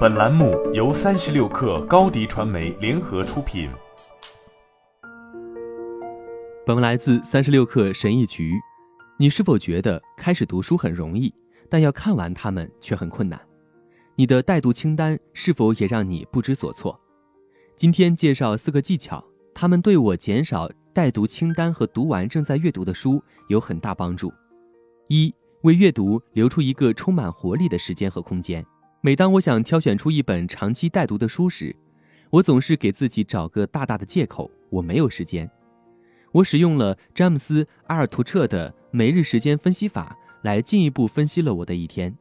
本栏目由三十六氪高低传媒联合出品。本文来自三十六氪神译局。你是否觉得开始读书很容易，但要看完它们却很困难？你的待读清单是否也让你不知所措？今天介绍四个技巧，它们对我减少待读清单和读完正在阅读的书有很大帮助。一为阅读留出一个充满活力的时间和空间。每当我想挑选出一本长期待读的书时，我总是给自己找个大大的借口：我没有时间。我使用了詹姆斯·阿尔图彻的每日时间分析法来进一步分析了我的一天，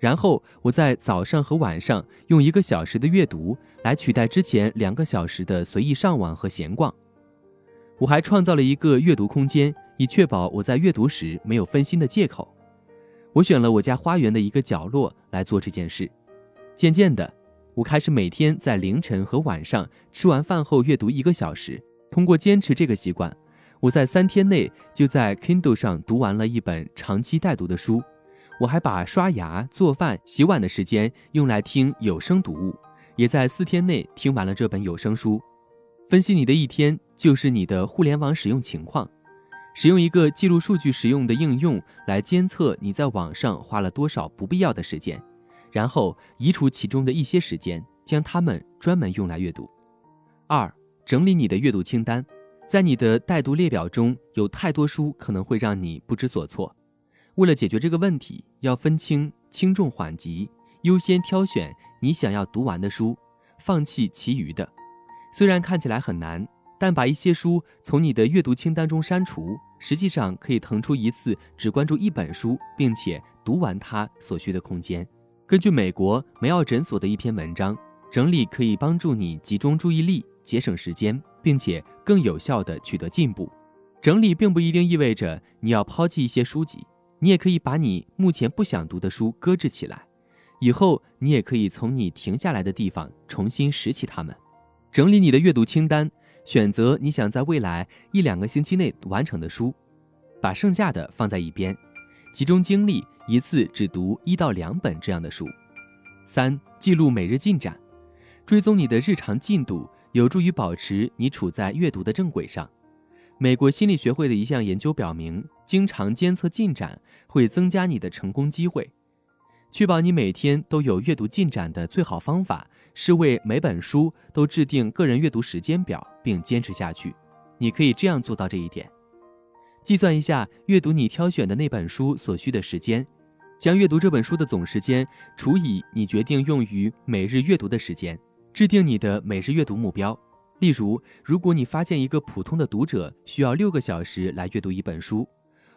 然后我在早上和晚上用一个小时的阅读来取代之前两个小时的随意上网和闲逛。我还创造了一个阅读空间，以确保我在阅读时没有分心的借口。我选了我家花园的一个角落来做这件事。渐渐的，我开始每天在凌晨和晚上吃完饭后阅读一个小时。通过坚持这个习惯，我在三天内就在 Kindle 上读完了一本长期待读的书。我还把刷牙、做饭、洗碗的时间用来听有声读物，也在四天内听完了这本有声书。分析你的一天，就是你的互联网使用情况。使用一个记录数据使用的应用来监测你在网上花了多少不必要的时间，然后移除其中的一些时间，将它们专门用来阅读。二、整理你的阅读清单，在你的待读列表中有太多书可能会让你不知所措。为了解决这个问题，要分清轻重缓急，优先挑选你想要读完的书，放弃其余的。虽然看起来很难。但把一些书从你的阅读清单中删除，实际上可以腾出一次只关注一本书并且读完它所需的空间。根据美国梅奥诊所的一篇文章，整理可以帮助你集中注意力、节省时间，并且更有效地取得进步。整理并不一定意味着你要抛弃一些书籍，你也可以把你目前不想读的书搁置起来，以后你也可以从你停下来的地方重新拾起它们。整理你的阅读清单。选择你想在未来一两个星期内完成的书，把剩下的放在一边，集中精力一次只读一到两本这样的书。三、记录每日进展，追踪你的日常进度，有助于保持你处在阅读的正轨上。美国心理学会的一项研究表明，经常监测进展会增加你的成功机会。确保你每天都有阅读进展的最好方法。是为每本书都制定个人阅读时间表，并坚持下去。你可以这样做到这一点：计算一下阅读你挑选的那本书所需的时间，将阅读这本书的总时间除以你决定用于每日阅读的时间，制定你的每日阅读目标。例如，如果你发现一个普通的读者需要六个小时来阅读一本书，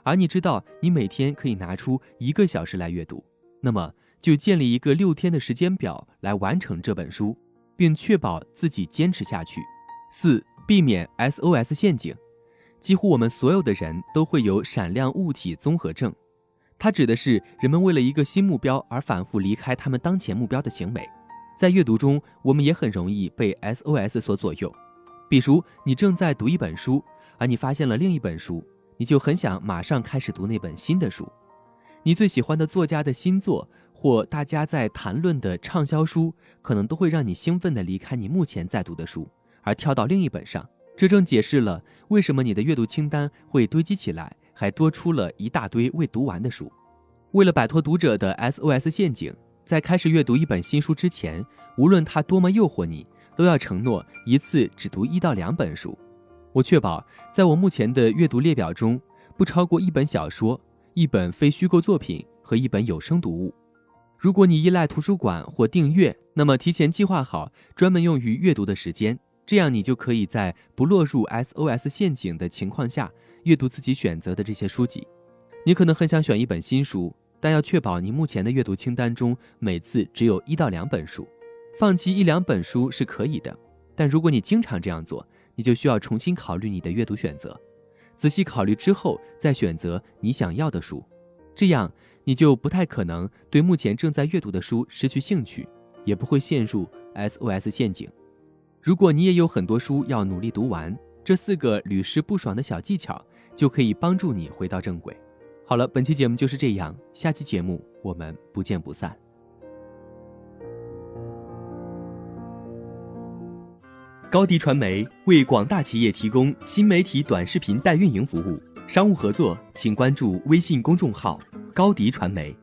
而你知道你每天可以拿出一个小时来阅读，那么。就建立一个六天的时间表来完成这本书，并确保自己坚持下去。四、避免 SOS 陷阱。几乎我们所有的人都会有闪亮物体综合症，它指的是人们为了一个新目标而反复离开他们当前目标的行为。在阅读中，我们也很容易被 SOS 所左右。比如，你正在读一本书，而你发现了另一本书，你就很想马上开始读那本新的书。你最喜欢的作家的新作。或大家在谈论的畅销书，可能都会让你兴奋地离开你目前在读的书，而跳到另一本上。这正解释了为什么你的阅读清单会堆积起来，还多出了一大堆未读完的书。为了摆脱读者的 SOS 陷阱，在开始阅读一本新书之前，无论它多么诱惑你，都要承诺一次只读一到两本书。我确保在我目前的阅读列表中，不超过一本小说、一本非虚构作品和一本有声读物。如果你依赖图书馆或订阅，那么提前计划好专门用于阅读的时间，这样你就可以在不落入 SOS 陷阱的情况下阅读自己选择的这些书籍。你可能很想选一本新书，但要确保你目前的阅读清单中每次只有一到两本书。放弃一两本书是可以的，但如果你经常这样做，你就需要重新考虑你的阅读选择，仔细考虑之后再选择你想要的书，这样。你就不太可能对目前正在阅读的书失去兴趣，也不会陷入 SOS 陷阱。如果你也有很多书要努力读完这四个屡试不爽的小技巧就可以帮助你回到正轨。好了本期节目就是这样下期节目我们不见不散。高迪传媒为广大企业提供新媒体短视频代运营服务商务合作请关注微信公众号高迪传媒。